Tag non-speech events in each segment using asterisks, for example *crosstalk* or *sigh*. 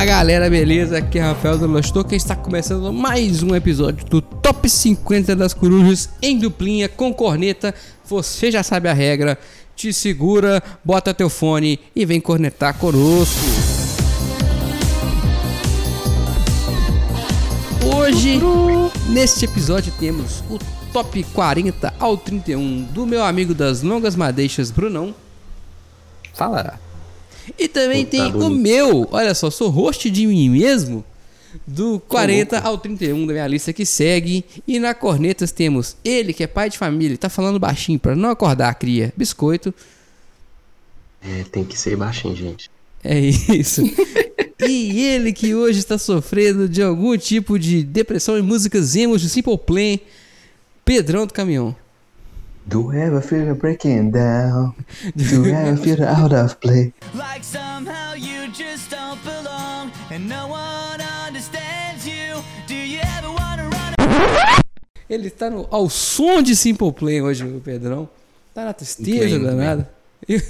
Fala galera, beleza? Aqui é Rafael do Lostor que está começando mais um episódio do Top 50 das Corujas em duplinha com corneta. Você já sabe a regra, te segura, bota teu fone e vem cornetar conosco. Hoje, neste episódio, temos o Top 40 ao 31 do meu amigo das longas madeixas, Brunão. Fala. E também Puta tem o bonito. meu, olha só, sou host de mim mesmo, do 40 ao 31 da minha lista que segue. E na cornetas temos ele, que é pai de família, tá falando baixinho pra não acordar a cria, biscoito. É, tem que ser baixinho, gente. É isso. *laughs* e ele que hoje está sofrendo de algum tipo de depressão em músicas emos de Simple Plan, Pedrão do Caminhão. Do you ever feel breaking down? Do you ever feel out of place? Like somehow you just don't belong and no one understands you. Do you ever wanna run? Ele está no, ao som de Simple Plan hoje, o Pedrão. Tá na tristeza danada. E,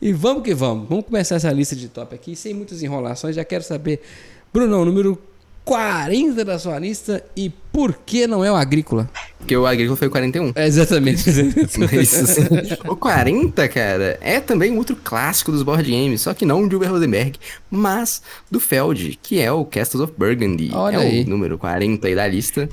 e vamos que vamos. Vamos começar essa lista de top aqui, sem muitas enrolações. Já quero saber, Brunão, número 40 da sua lista e por que não é o Agrícola? Porque o agrícola foi o 41. É exatamente. Mas, *laughs* assim, o 40, cara, é também um outro clássico dos board games, só que não de Uber Rosenberg, mas do Feld, que é o Castles of Burgundy. Olha é aí. o número 40 aí da lista.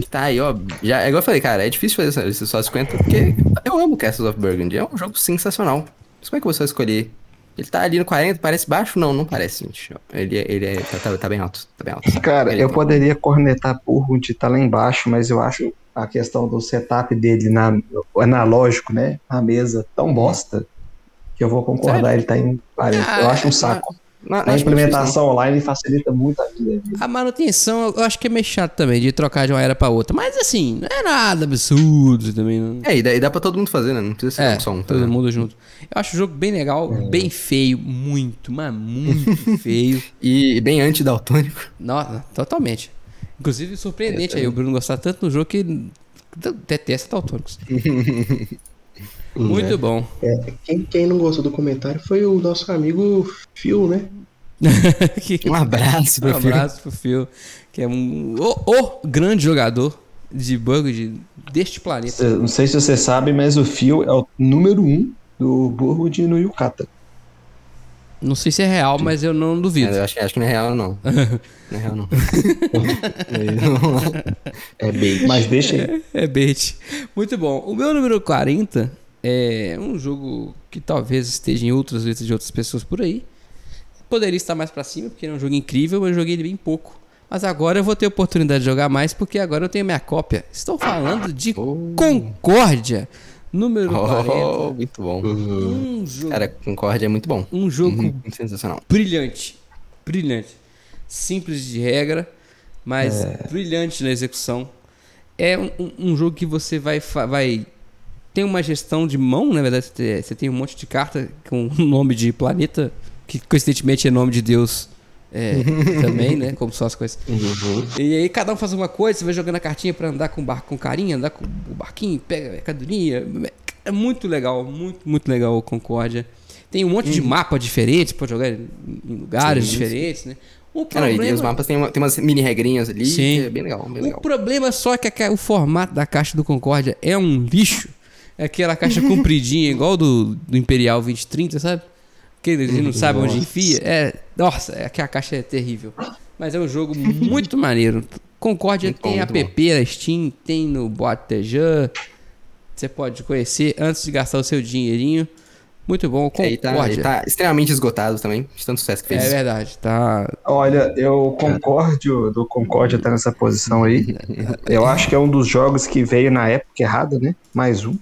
Que tá aí, ó. Já, é igual eu falei, cara, é difícil fazer essa lista só 50, porque eu amo Castles of Burgundy. É um jogo sensacional. Mas como é que você vai escolher? Ele tá ali no 40, parece baixo? Não, não parece, gente. Ele, é- ele é, tá, tá- tá bem alto. Tá bem alto. Cara, Ele eu bom. poderia cornetar Burgund tá lá embaixo, mas eu acho a questão do setup dele na, analógico, né? Na mesa tão bosta que eu vou concordar, Sério? ele tá em 40. Ah, eu acho um saco. Não, não A implementação online facilita muito a vida. A manutenção eu acho que é meio chato também, de trocar de uma era pra outra. Mas assim, não é nada absurdo também. Não... É, e dá, e dá pra todo mundo fazer, né? Não precisa ser É, um só um. tá todo mundo junto. Eu acho o jogo bem legal, bem feio, muito, mas muito *laughs* feio. E bem anti-daltônico. Nossa, totalmente. Inclusive, surpreendente aí o Bruno gostar tanto do jogo que detesta Tautônicos. *laughs* Muito bom. É, quem, quem não gostou do comentário foi o nosso amigo Phil, né? Que- *laughs* Um abraço um pra Phil. abraço pro Phil, que é um o, o grande jogador de bug de, deste planeta. Eu Não sei se você sabe, mas o Phil é o número um do Burgund no Yucata. Não sei se é real, mas eu não duvido. É, eu acho, acho que não é real, não. *laughs* Não é real, não. *laughs* É bait. Mas deixa aí. É bait. Muito bom. O meu número 40 é um jogo que talvez esteja em outras listas de outras pessoas por aí. Poderia estar mais pra cima, porque é um jogo incrível, mas eu joguei ele bem pouco. Mas agora eu vou ter oportunidade de jogar mais, porque agora eu tenho minha cópia. Estou falando de Oh. Concórdia, número 40. Oh, muito bom. Um jogo, Cara, Concorde é muito bom. um jogo Muito sensacional. brilhante. Brilhante. Simples de regra, mas brilhante na execução. É um, um- jogo que você vai, vai. Tem uma gestão de mão, na verdade, você tem- um monte de carta com o *laughs* nome de planeta, que coincidentemente é nome de Deus é, também, né? Como são as coisas. E aí cada um faz uma coisa, você vai jogando a cartinha pra andar com o barco com carinha, andar com o barquinho, pega a mercadoria. É muito legal, muito, muito legal o Concórdia. Tem um monte de mapa diferentes pra jogar em lugares Sim, diferentes, né? O Cara, e os mapas tem, uma- tem umas mini regrinhas ali. Sim. É bem legal, bem o legal. problema só é que a o formato da caixa do Concórdia é um lixo. É aquela caixa compridinha, *laughs* igual do, do Imperial 2030, sabe? Que eles não sabem onde enfia. É, nossa, é que a caixa é terrível. Mas é um jogo muito maneiro. Concórdia Muito bom, tem muito app na Steam, tem no Botejan. Você pode conhecer antes de gastar o seu dinheirinho. Muito bom, É, tá, Concórdia. e tá extremamente esgotado também, de tanto sucesso que fez. É verdade, tá. Olha, eu concordo do Concórdia tá nessa posição aí. Eu acho que é um dos jogos que veio na época errada, né? Mais um.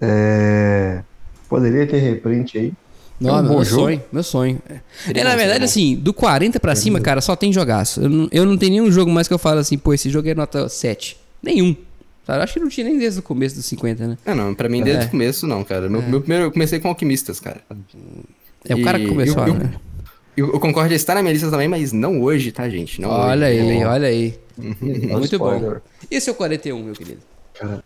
É, Poderia ter reprint aí. Não, um bom meu jogo. sonho, meu sonho. É, bom, na verdade, bom. assim, do 40 pra cima, cara, só tem jogaço. Eu não, eu não tenho nenhum jogo mais que eu falo assim, pô, esse jogo é nota 7. Nenhum. Sabe? Eu acho que não tinha nem desde o começo dos 50, né? Não, não, pra mim desde É. o começo não, cara. Meu, meu primeiro, eu comecei com Alquimistas, cara. É o cara que E começou, eu- né? E o o Concórdia está na minha lista também, mas não hoje, tá, gente? Não Olha hoje. aí, olha aí. Muito bom. Spoiler. E seu 41, meu querido? Cara,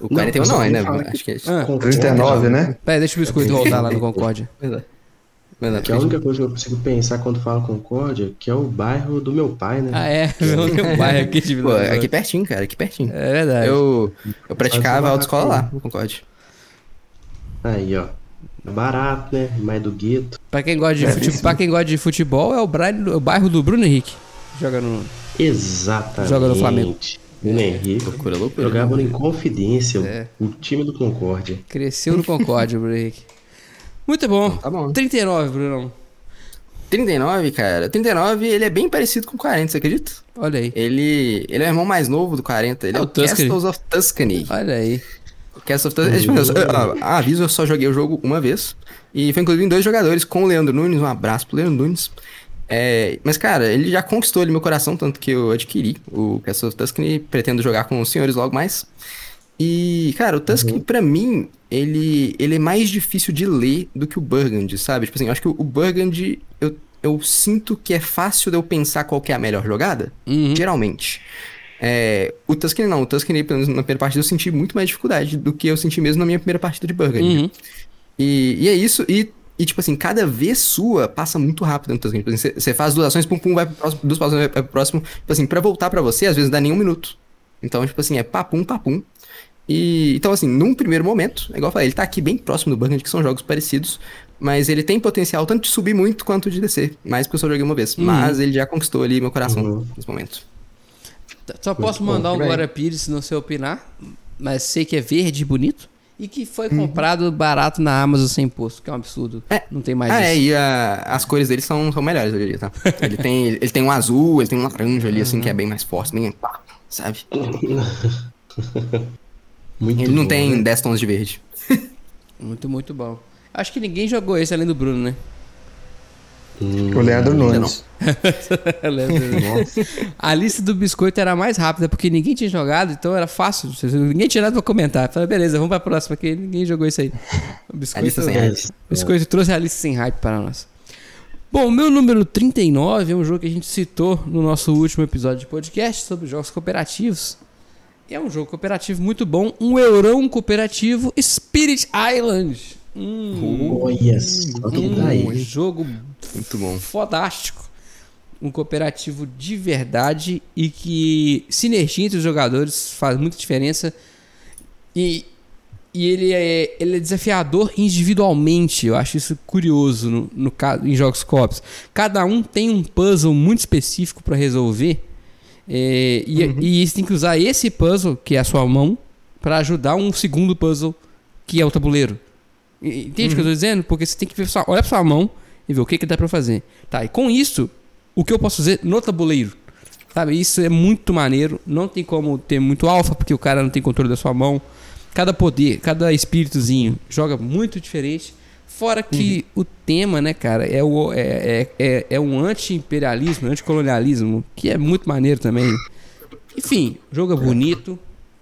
O 41 não, Não, ainda. fala Acho que é. Ah, com- 39, né? peraí, deixa o biscoito voltar lá no Concórdia. *laughs* Pois é. Que é a única coisa que eu consigo pensar quando falo Concórdia, que é o bairro do meu pai, né? Ah, é? Eu tenho um bairro aqui de Pô, aqui pertinho, cara, aqui pertinho. É verdade. Eu, eu praticava autoescola lá, no Concorde. Aí, ó. É barato, né? Mais do gueto. Pra quem gosta de, É, fute... isso. pra quem gosta de futebol, é o, o bairro do Bruno Henrique. Joga no. Exatamente. Joga no Flamengo. Bruno Henrique. Loucura, loucura. Jogava em Confidência, É. o time do Concórdia. Cresceu no Concórdia, Bruno Henrique. Muito bom. Tá bom. 39, Brunão. 39, cara. 39, ele é bem parecido com o 40, você acredita? Olha aí. Ele, ele é o irmão mais novo do 40. Ele É é, o Tuscany. Castles of Tuscany. Olha aí. Castles of Tuscany. É, tipo, eu, eu- aviso, eu só joguei o jogo uma vez. E foi inclusive em dois jogadores, com o Leandro Nunes. Um abraço pro Leandro Nunes. É, mas, cara, ele já conquistou ali meu coração, tanto que eu adquiri o Castles of Tuscany e pretendo jogar com os senhores logo mais. E, cara, o Tuscany, pra mim, ele, ele é mais difícil de ler do que o Burgundy, sabe? Tipo assim, eu acho que o Burgundy, eu, eu sinto que é fácil de eu pensar qual é a melhor jogada, Uhum. geralmente. É, o Tuscany não, o Tuscany, pelo menos na primeira partida, eu senti muito mais dificuldade do que eu senti mesmo na minha primeira partida de Burgundy. Uhum. E, e é isso, e, e, tipo assim, cada vez sua passa muito rápido. Tipo assim, Você você faz duas ações, pum, pum, vai pro próximo, duas ações, vai pro próximo. Tipo assim, pra voltar pra você, às vezes dá nem um minuto. Então, tipo assim, é papum, papum. E, então, assim, num primeiro momento, é igual eu falei, ele tá aqui bem próximo do Burgundy, que são jogos parecidos, mas ele tem potencial tanto de subir muito quanto de descer, mais porque eu só joguei uma vez. Uhum. Mas ele já conquistou ali meu coração Uhum. nesse momento. Só posso mandar um. Glória Pires se não sei opinar, mas sei que é verde e bonito. E que foi Uhum. comprado barato na Amazon sem imposto, que é um absurdo. É. Não tem mais Ah, é, isso. e a- as cores dele são, são melhores, eu diria, tá? *laughs* Ele tem, ele tem um azul, ele tem um laranja ali, assim, que é bem mais forte, bem pá, sabe? *laughs* Muito Ele não bom, tem né? 10 tons de verde. *laughs* Muito, muito bom. Acho que ninguém jogou esse além do Bruno, né? O Leandro Nunes. *laughs* a lista do biscoito era mais rápida porque ninguém tinha jogado, então era fácil. Ninguém tinha nada pra comentar. Falei, beleza, vamos pra próxima, porque ninguém jogou isso aí. *laughs* O A biscoito, lista sem É, hype. o biscoito trouxe a lista sem hype para nós. Bom, o meu número 39 é um jogo que a gente citou no nosso último episódio de podcast sobre jogos cooperativos. É um jogo cooperativo muito bom, um eurão cooperativo Spirit Island. Hum, Olha só que tá um jogo Muito bom. fodástico. Um cooperativo de verdade e que sinergia entre os jogadores faz muita diferença. E, e ele, é, ele é desafiador individualmente. Eu acho isso curioso no, no, em jogos co-ops. Cada um tem um puzzle muito específico para resolver. é, e, e você tem que usar esse puzzle, que é a sua mão, para ajudar um segundo puzzle, que é o tabuleiro. Entende o que eu tô dizendo? Porque você tem que ver sua, olhar pra sua mão e ver o que, que dá pra fazer. Tá, e com isso, o que eu posso fazer no tabuleiro? Sabe, isso é muito maneiro. Não tem como ter muito alfa, porque o cara não tem controle da sua mão. Cada poder, cada espíritozinho joga muito diferente. Fora que o tema, né, cara, é, o, é, é, é, é um anti-imperialismo, anticolonialismo, que é muito maneiro também. Enfim, jogo é bonito,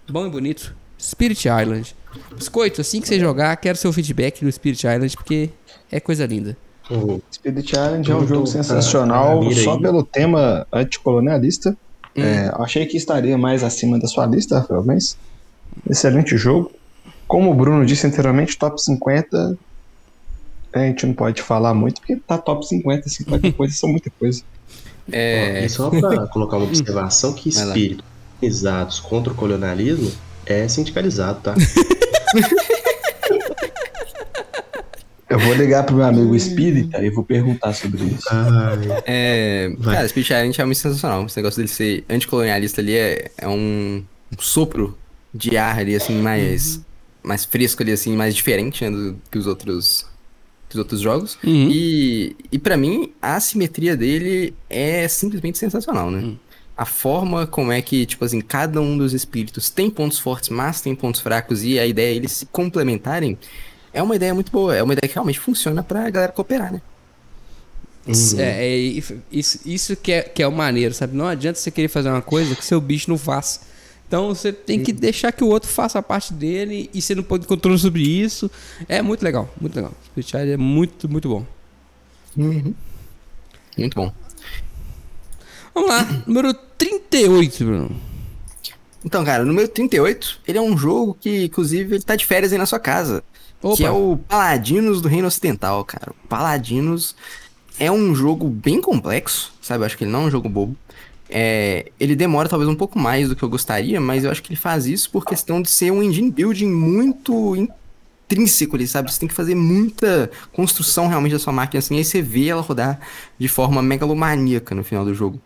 bom e bonito. Spirit Island. Biscoito, assim que você jogar, quero seu feedback do Spirit Island, porque é coisa linda. O- Spirit Island é um jogo sensacional pra só aí. pelo tema anticolonialista. É, achei que estaria mais acima da sua lista, Rafael, mas excelente jogo. Como o Bruno disse anteriormente, top 50 a gente não pode falar muito porque tá top 50, 50 *laughs* coisas são muita coisa. É, E só pra *laughs* colocar uma observação que espíritos organizados contra o colonialismo é sindicalizado, tá? *laughs* Eu vou ligar pro meu amigo espírita e vou perguntar sobre isso. Ai, é, Vai. cara, Spirit Island é muito sensacional. Esse negócio dele ser anticolonialista ali é, é um, um sopro de ar ali, assim, mais, mais fresco ali, assim, mais diferente né, do que os outros, que os outros jogos. Uhum. E, e para mim, a simetria dele é simplesmente sensacional, né? A forma como é que, tipo assim, cada um dos espíritos tem pontos fortes, mas tem pontos fracos, e a ideia é eles se complementarem, é uma ideia muito boa. É uma ideia que realmente funciona pra galera cooperar, né? É, é isso, isso que, é, que é o maneiro, sabe? Não adianta você querer fazer uma coisa que seu bicho não faça. Então você tem que deixar que o outro faça a parte dele e você não pode controle sobre isso. É muito legal, muito legal. Spirit Island é muito, muito bom. Muito bom. Vamos lá, número 38, Bruno. Então, cara, no meu 38, ele é um jogo que, inclusive, ele tá de férias aí na sua casa. Opa. Que é o Paladinos do Reino Ocidental, cara. O Paladinos é um jogo bem complexo, sabe? Eu acho que ele não é um jogo bobo. É, ele demora talvez um pouco mais do que eu gostaria, mas eu acho que ele faz isso por questão de ser um engine building muito intrínseco ali, sabe? Você tem que fazer muita construção realmente da sua máquina, assim, aí você vê ela rodar de forma megalomaníaca no final do jogo.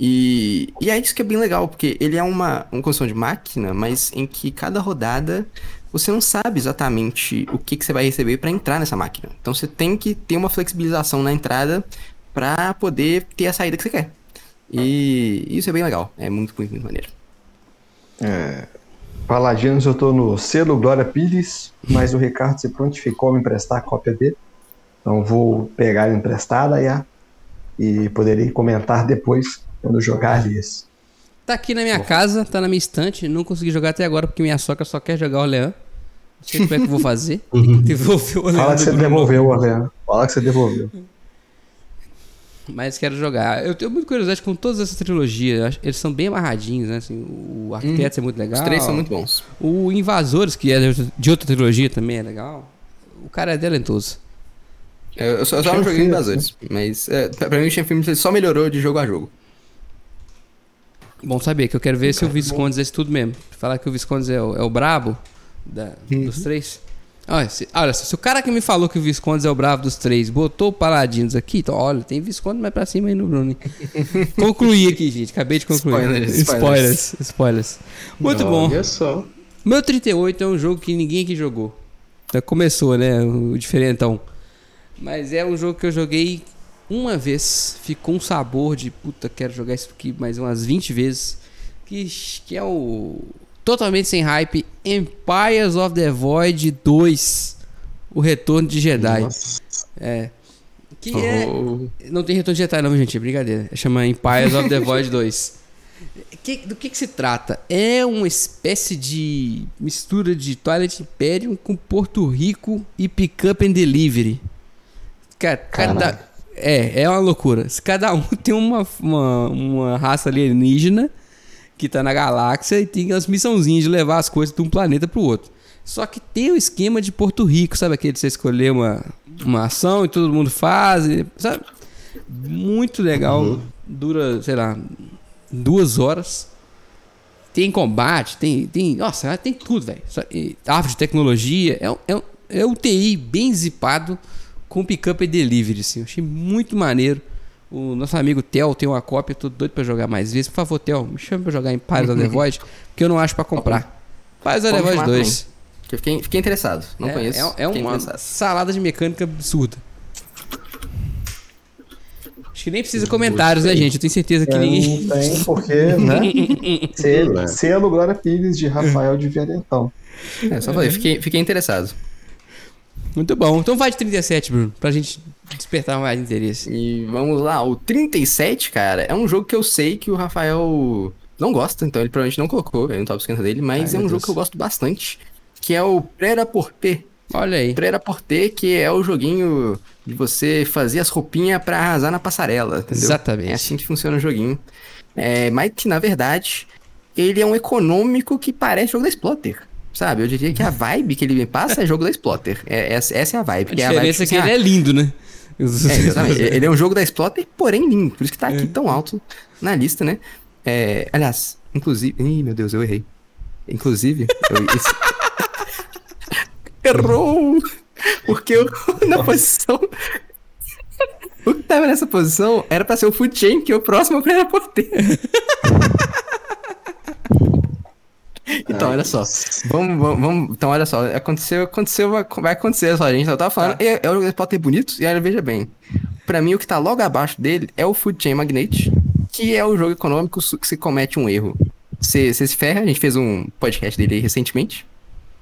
E, e é isso que é bem legal, porque ele é uma, uma construção de máquina, mas em que cada rodada você não sabe exatamente o que, que você vai receber para entrar nessa máquina. Então você tem que ter uma flexibilização na entrada para poder ter a saída que você quer. E isso é bem legal, é muito, muito, muito maneiro. Paladinos eu tô no selo Glória Pires, mas o Ricardo se prontificou a me emprestar a cópia dele. Então vou pegar ela emprestada e, e poderei comentar depois quando jogar ali esse. Tá aqui na minha casa, tá na minha estante. Não consegui jogar até agora porque minha sogra só quer jogar o Leão. Não sei como é que eu vou fazer. *laughs* Devolver o Leão. Fala que você devolveu, Orleano. Fala que você devolveu. Mas quero jogar. Eu tenho muita curiosidade com todas essas trilogias. Eles são bem amarradinhos, né? Assim, o Arquitetos é muito legal. Os três são muito bons. O Invasores, que é de outra- trilogia, também é legal. O cara é talentoso. Eu, eu só, eu só não joguei Invasores, mas é, pra mim o ele só melhorou de jogo a jogo. Bom saber, que eu quero ver se o Viscondes é isso tudo mesmo. Falar que o Viscondes é o, é o brabo da- dos três. Olha se, olha, se o cara que me falou que o Viscondes é o brabo dos três botou o Paladinos aqui, então olha, tem Viscondes mais pra cima aí no Bruno. *laughs* Concluí aqui, gente. Acabei de concluir. Spoilers, spoilers. Spoilers. Muito bom. Olha só. Meu 38 é um jogo que ninguém aqui jogou. Já começou, né? O diferentão. Mas é um jogo que eu joguei uma vez. Ficou um sabor de puta, quero jogar isso aqui mais umas 20 vezes. Que, que é o. Totalmente sem hype. Empires of the Void 2. O Retorno de Jedi. Nossa. É. Que é. Oh. Não tem retorno de Jedi, não, gente. É brincadeira. Chama Empires of the Void 2. *laughs* Que- do que, que se trata? É uma espécie de mistura de Twilight Imperium com Porto Rico e Pick Up and Delivery. Ca- Cada, é, é uma loucura. Cada um *laughs* tem uma, uma, uma raça alienígena que tá na galáxia e tem as missãozinhas de levar as coisas de um planeta pro outro. Só que tem o esquema de Porto Rico, sabe aquele de você escolher uma, uma ação e todo mundo faz, sabe? Muito legal. Dura, sei lá, duas horas. Tem combate, tem. tem nossa, tem tudo, velho. Árvore de tecnologia. É, é, é um TI bem zipado com pick-up e delivery, assim. Eu achei muito maneiro. O nosso amigo Theo tem uma cópia, tô doido pra jogar mais vezes. Por favor, Theo, me chama pra jogar em Pirates of the Void, porque eu não acho pra comprar. Pirates of the Void chamar 2. Eu fiquei, fiquei interessado. Não é, conheço. É, é uma interessado. salada de mecânica absurda. Acho que nem precisa comentários, né, gente? Eu tenho certeza que É, ninguém. não tem, porque, *laughs* né? *laughs* Selo, selo Glória Pires de Rafael de Violentão. É, só falei, fiquei, fiquei interessado. Muito bom. Então vai de 37, Bruno, pra gente despertar mais interesse. E vamos lá, o 37, cara, é um jogo que eu sei que o Rafael não gosta, então ele provavelmente não colocou aí no top 50 dele, mas Ai, é um jogo Deus. que eu gosto bastante, que é o Prera Porter. Olha aí. Prera Porter, que é o joguinho de você fazer as roupinhas pra arrasar na passarela, entendeu? Exatamente. É assim que funciona o joguinho. É, mas que, na verdade, ele é um econômico que parece jogo da Splotter. Sabe? Eu diria que a vibe que ele me passa é jogo da Splotter. É, essa, essa é a vibe. A que é a vibe, diferença é que ele é lindo, né? é, exatamente. Ele é um jogo da Splotter, porém lindo. Por isso que tá É. aqui tão alto na lista, né? É, aliás, inclusive. Ih, meu Deus, eu errei. Inclusive. eu- *laughs* Errou! Porque eu, *laughs* na posição. O que tava nessa posição era pra ser o Food Chain, que é o próximo pra porter. *laughs* Então, olha só. Vamos, vamos, vamos- Então, olha só. Aconteceu, aconteceu, vai acontecer só. A gente só tava falando. É, é o jogo pode ter bonito. E aí, veja bem. Pra mim, o que tá logo abaixo dele é o Food Chain Magnate, que é o jogo econômico que se comete um erro. Você se ferra, a gente fez um podcast dele aí recentemente.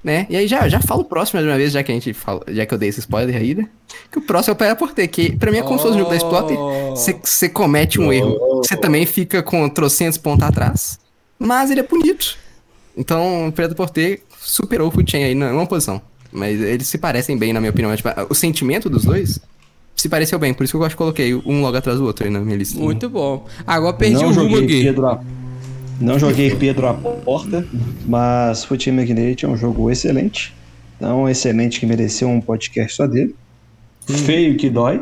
Né? E aí já, já falo o próximo mais uma vez, já que a gente fala, já que eu dei esse spoiler aí, né? Que o próximo é o Pera Porter, que pra mim é como se fosse o jogo da Splotter. Você comete um erro. Você também fica com trocentos pontos atrás. Mas ele é bonito. Então, o Preto Porter superou o Food Chain aí numa posição. Mas eles se parecem bem, na minha opinião. Tipo, o sentimento dos dois se pareceu bem. Por isso que eu acho que coloquei um logo atrás do outro aí na minha lista. Muito bom. Agora perdi não o rumo joguei aqui. Pedro, a- Não joguei Pedro à porta, mas Foot Magnate é um jogo excelente. Então, excelente que mereceu um podcast só dele. Feio que dói,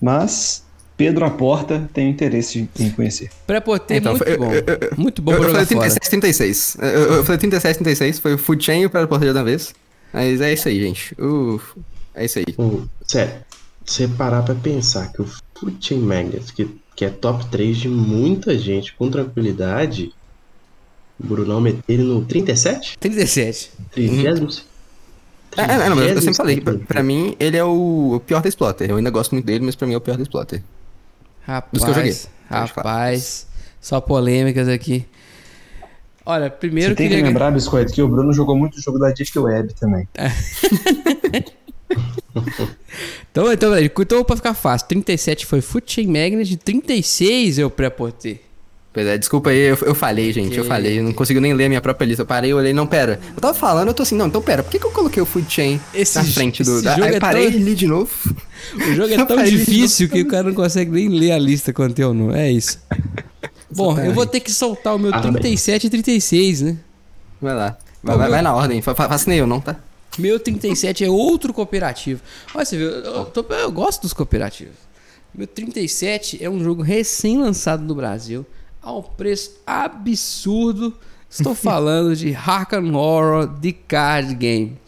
mas Pedro à porta tem interesse em conhecer. Pré-poter Então, muito bom. eu- eu- muito bom eu, falei fora. 37, 36. Eu, eu falei 37, 36. Foi o Food Chain e o Teleporter da vez. Mas é isso aí, gente. Uh, é isso aí. Pô, sério, você parar pra pensar que o Food Chain Magnet, que, que é top 3 de muita gente com tranquilidade, o Brunão meteu ele no 37? 37. 30? É, é, não, mas eu sempre falei pra, 37º. pra mim ele é o, o pior da Exploiter. Eu ainda gosto muito dele, mas pra mim é o pior da Exploiter. Dos que eu joguei. Rapaz, rapaz, só polêmicas aqui. Olha, primeiro Você tem que lembrar, Biscoito, que o Bruno jogou muito jogo da Deep Web também. *laughs* Então, então, peraí, então pra ficar fácil, 37 foi Foot Chain Magnet, 36 eu pré-poter. Pois é, desculpa aí, eu, eu falei, gente, eu falei, eu não consigo nem ler a minha própria lista. Eu parei, eu olhei, não, pera. Eu tava falando, eu tô assim, não, então pera, por que, que eu coloquei o Food Chain Esse na frente do. da- aí é parei tão- e li de novo. *laughs* O jogo é tão difícil que o cara não consegue nem ler a lista quando tem ou não. É isso. *laughs* Bom, eu vou ter que soltar o meu Ah, bem. 37 e 36, né? Vai lá. Vai, vai, vai na ordem, fa- fa- faça nem eu, não, tá? Meu 37 é outro cooperativo. Olha, você viu, eu, tô- eu gosto dos cooperativos. Meu 37 é um jogo recém-lançado no Brasil, a um preço absurdo. Estou *laughs* falando de Arkham Horror The Card Game,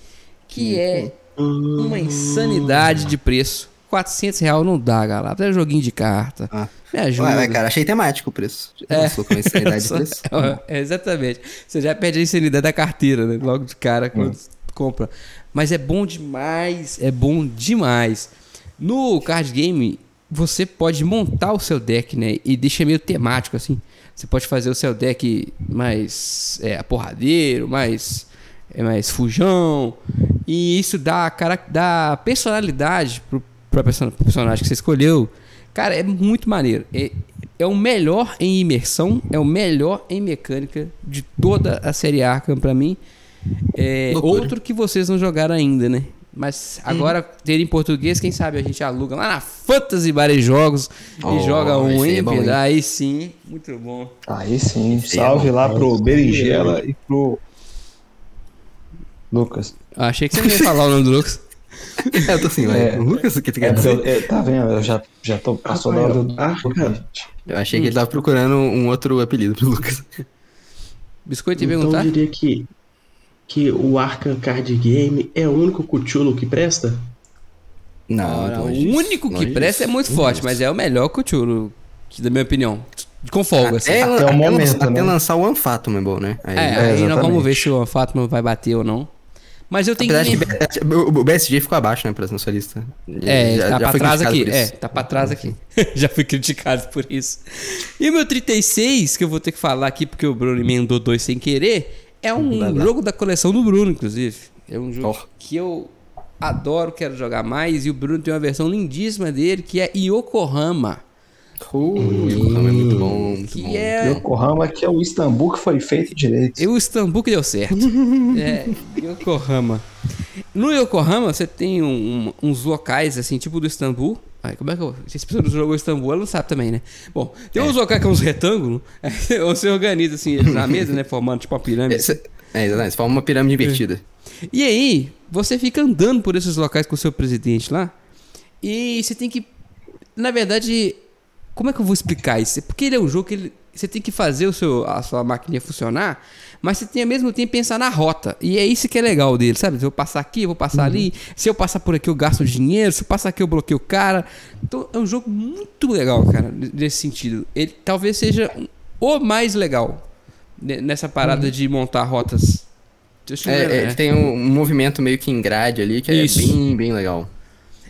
que é uma insanidade de preço. 400 reais não dá, galera. É joguinho de carta. Ah. Me ajuda. Ué, cara, achei temático o preço. *laughs* É. Com insanidade de *laughs* preço. É, exatamente. Você já perde a insanidade da carteira, né? Logo de cara quando compra. Mas é bom demais, é bom demais. No card game, você pode montar o seu deck, né? E deixa meio temático, assim. Você pode fazer o seu deck mais é, porradeiro, mais, é, mais fujão. E isso dá, cara, dá personalidade pro, pro perso- pro personagem que você escolheu. Cara, é muito maneiro. É, é o melhor em imersão, é o melhor em mecânica de toda a série Arkham pra mim. É, outro que vocês não jogaram ainda, né? Mas agora, ter em português, quem sabe a gente aluga lá na Fantasy Bar e Jogos Oh, e joga um, aí hein, é bom? Aí sim, muito bom. Aí sim, é salve bom. lá pro Berinjela e pro Lucas. Ah, achei que você não ia falar o nome do Lucas. *laughs* eu tô assim. É. O Lucas, o que tu É, quer porque dizer? eu- é, tá vendo? Eu já, já tô passou da hora do. Ah. Eu achei que ele tava procurando um outro apelido pro Lucas. Biscoito ia Então perguntar? eu diria que, que o Arkham Card Game é o único Cthulhu que presta? Não, Ora, o longe disso, único que presta é muito forte, disso. mas é o melhor que o Churo, da minha opinião. Com folga, assim. Até, Até o até momento, lançar, né? até lançar o Anfatum é bom, né? Aí, É, É, aí nós vamos ver se o Fatma vai bater ou não. Mas eu tenho Apesar que. que o o BSG ficou abaixo, né, pra na sua lista. É, Já- tá já pra trás aqui. É, isso. tá pra trás aqui. *laughs* Já fui criticado por isso. E o meu 36, que eu vou ter que falar aqui porque o Bruno emendou dois sem querer, é um jogo da coleção do Bruno, inclusive. É um jogo Oh. que eu adoro, quero jogar mais. E o Bruno tem uma versão lindíssima dele, que é Yokohama. Uh, Yokohama é muito bom, muito Que bom. é Yokohama, que é o Istambul que foi feito direito. E o Istambul que deu certo. *laughs* é, Yokohama. No Yokohama, você tem um- um- uns locais, assim, tipo do Istambul. Ai, como é que eu. Se essa pessoa não jogou Istambul, ela não sabe também, né? Bom, tem uns locais que é uns retângulos. *laughs* ou você organiza, assim, na mesa, né? Formando tipo uma pirâmide. É, é, exatamente. Você forma uma pirâmide invertida. E aí, você fica andando por esses locais com o seu presidente lá. E você tem que. Na verdade, como é que eu vou explicar isso? Porque ele é um jogo que ele- você tem que fazer o seu, a sua máquina funcionar, mas você tem ao mesmo tempo pensar na rota. E é isso que é legal dele, sabe? Se eu passar aqui, eu vou passar ali. Se eu passar por aqui, eu gasto dinheiro. Se eu passar aqui, eu bloqueio o cara. Então é um jogo muito legal, cara, nesse sentido. Ele talvez seja o mais legal ne- nessa parada de montar rotas. É, ver, é, né? ele tem um, um movimento meio que em grade ali, que Isso. é bem, bem legal.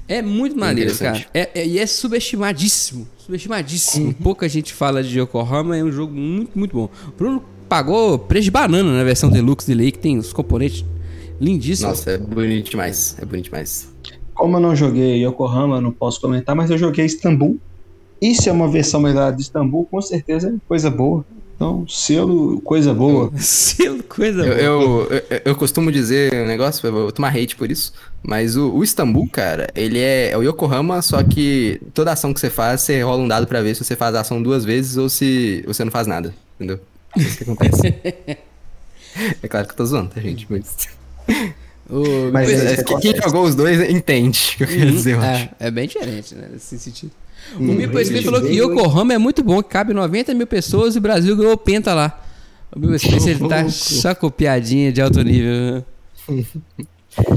É muito maneiro, cara. É, é- e é subestimadíssimo. Subestimadíssimo. Pouca gente fala de Yokohama, é um jogo muito, muito bom. O Bruno pagou preço de banana na versão deluxe dele aí, que tem os componentes lindíssimos. Nossa, é bonito demais. É bonito demais. Como eu não joguei Yokohama, não posso comentar, mas eu joguei Istambul. E se é uma versão melhor de Istambul, com certeza é coisa boa. Então, selo, coisa boa. *laughs* Selo, coisa Eu, boa. eu, eu, eu costumo dizer um negócio, eu vou tomar hate por isso, mas o, o Istambul, cara, ele é, é o Yokohama, só que toda ação que você faz, você rola um dado pra ver se você faz a ação duas vezes ou se você não faz nada, entendeu? É isso que acontece. *laughs* é claro que eu tô zoando, tá, gente? Mas, Ô, Mas me- é- quem, jogou os dois entende o que eu quero dizer, eu acho. é, é bem diferente, né? Nesse sentido. O Hum, Mipo Space Resident falou que Yokohama é muito bom, que cabe 90 mil pessoas e o Brasil ganhou penta lá. O Mipo Space ele tá só com piadinha de alto nível. né? *laughs*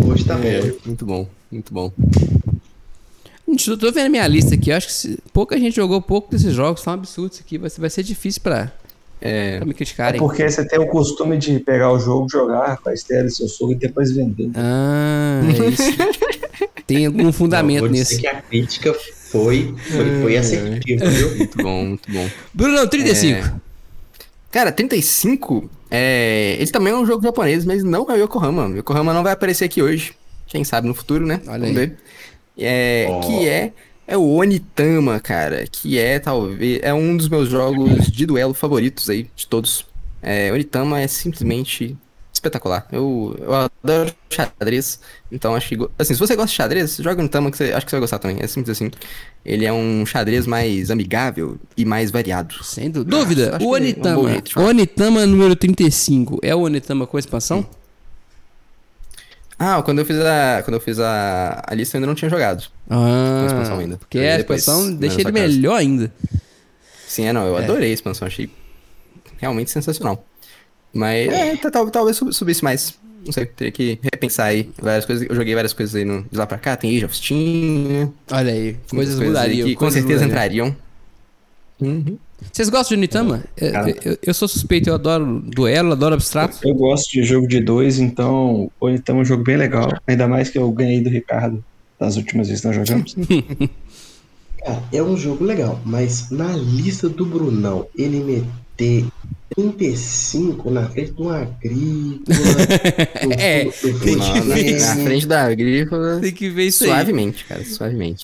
Hoje tá É, bom. muito bom, muito bom. Gente, eu tô vendo a minha lista aqui. Acho que se- pouca gente jogou pouco desses jogos. Tá um absurdo isso aqui. Vai ser, vai ser difícil pra, É, pra me É criticarem. porque você tem o costume de pegar o jogo, jogar com a Estela e seu sogro e depois vender. Ah, é isso. *laughs* Tem algum fundamento Não, nisso. que a crítica foi, foi, foi assertiva, viu? muito bom, muito bom. Bruno, 35. É. Cara, 35, é... ele também é um jogo japonês, mas não é o Yokohama. O Yokohama não vai aparecer aqui hoje. Quem sabe no futuro, né? Olha Vamos aí. ver. É, Ó. Que é, é o Onitama, cara. Que é, talvez, é um dos meus jogos de duelo favoritos aí, de todos. É, Onitama é simplesmente espetacular. Eu, eu adoro xadrez, então acho que... Assim, se você gosta de xadrez, joga Onitama que você, acho que você vai gostar também. É simples assim. Ele é um xadrez mais amigável e mais variado. Sem dú- dúvida. O que é um bom Onitama. Onitama número 35. É o Onitama com expansão? Ah, quando eu fiz a, quando eu fiz a, a lista eu ainda não tinha jogado. Ah, Com expansão ainda. Porque a depois, expansão deixa ele melhor ainda. Sim, é, não, eu adorei a expansão, achei realmente sensacional. Mas é, tá- tal- talvez sub- subisse mais. Não sei, teria que repensar aí várias coisas. Eu joguei várias coisas aí no, de lá pra cá, tem Age of Steam, Olha aí, coisas mudariam. que com certeza mudariam. entrariam. Uhum. Vocês gostam de Onitama? É, Cara. eu, eu sou suspeito, eu adoro duelo, adoro abstrato. Eu gosto de jogo de dois, então o Onitama é um jogo bem legal. Ainda mais que eu ganhei do Ricardo das últimas vezes que nós jogamos. Cara, *laughs* é um jogo legal, mas na lista do Brunão, ele meter 35 na frente de uma agrícola. do- *laughs* É, do- do tem que Não, na, frente da agrícola, Tem que ver isso aí. suavemente, cara, suavemente.